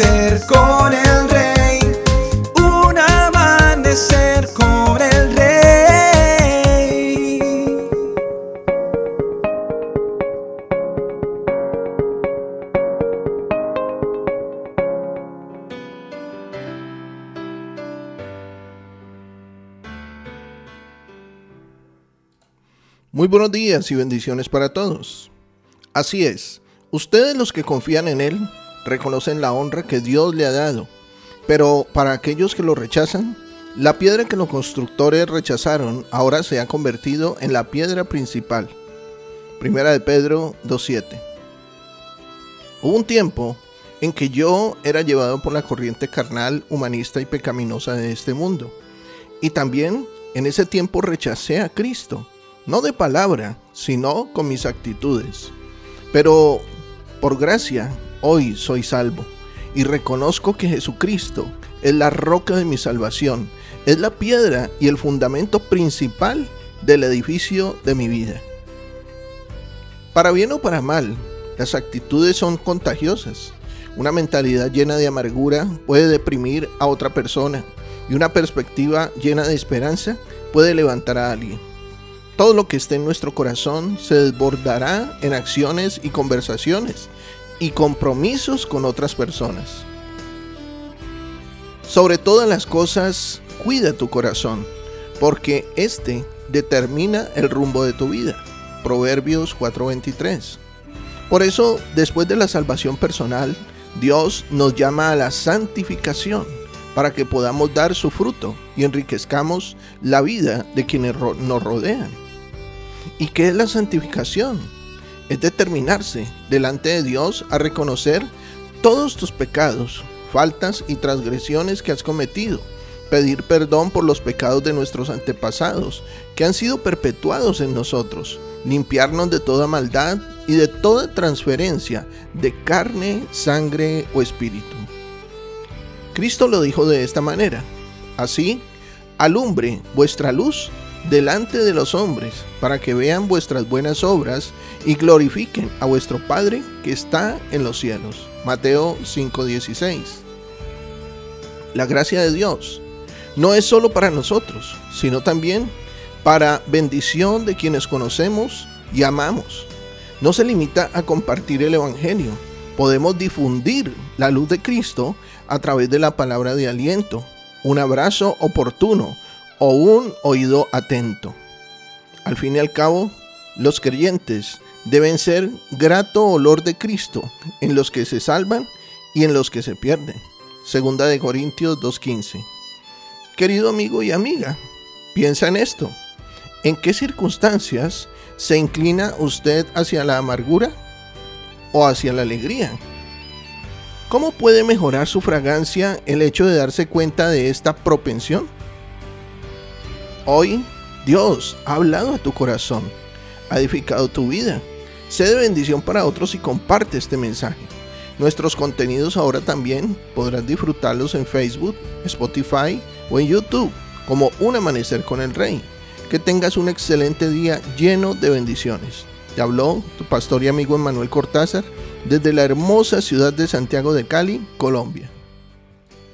amanecer con el rey. Un amanecer con el rey. Muy buenos días y bendiciones para todos. Así es, ustedes los que confían en Él reconocen la honra que Dios le ha dado, pero para aquellos que lo rechazan, la piedra que los constructores rechazaron ahora se ha convertido en la piedra principal. Primera de Pedro 2.7. Hubo un tiempo en que yo era llevado por la corriente carnal, humanista y pecaminosa de este mundo. Y también en ese tiempo rechacé a Cristo no de palabra, sino con mis actitudes. Pero por gracia, hoy soy salvo y reconozco que Jesucristo es la roca de mi salvación, es la piedra y el fundamento principal del edificio de mi vida. Para bien o para mal, las actitudes son contagiosas. Una mentalidad llena de amargura puede deprimir a otra persona y una perspectiva llena de esperanza puede levantar a alguien. Todo lo que esté en nuestro corazón se desbordará en acciones y conversaciones y compromisos con otras personas. Sobre todas las cosas, cuida tu corazón, porque este determina el rumbo de tu vida. Proverbios 4:23. Por eso, después de la salvación personal, Dios nos llama a la santificación para que podamos dar su fruto y enriquezcamos la vida de quienes nos rodean. ¿Y qué es la santificación? Es determinarse delante de Dios a reconocer todos tus pecados, faltas y transgresiones que has cometido, pedir perdón por los pecados de nuestros antepasados que han sido perpetuados en nosotros, limpiarnos de toda maldad y de toda transferencia de carne, sangre o espíritu. Cristo lo dijo de esta manera, así, alumbre vuestra luz delante de los hombres, para que vean vuestras buenas obras y glorifiquen a vuestro Padre que está en los cielos. Mateo 5:16. La gracia de Dios no es solo para nosotros, sino también para bendición de quienes conocemos y amamos. No se limita a compartir el Evangelio. Podemos difundir la luz de Cristo a través de la palabra de aliento, un abrazo oportuno, o un oído atento. Al fin y al cabo, los creyentes deben ser grato olor de Cristo en los que se salvan y en los que se pierden. Segunda de Corintios 2.15. Querido amigo y amiga, piensa en esto. ¿En qué circunstancias se inclina usted hacia la amargura o hacia la alegría? ¿Cómo puede mejorar su fragancia el hecho de darse cuenta de esta propensión? Hoy Dios ha hablado a tu corazón, ha edificado tu vida. Sé de bendición para otros y comparte este mensaje. Nuestros contenidos ahora también podrás disfrutarlos en Facebook, Spotify o en YouTube como Un Amanecer con el Rey. Que tengas un excelente día lleno de bendiciones. Te habló tu pastor y amigo Emanuel Cortázar desde la hermosa ciudad de Santiago de Cali, Colombia.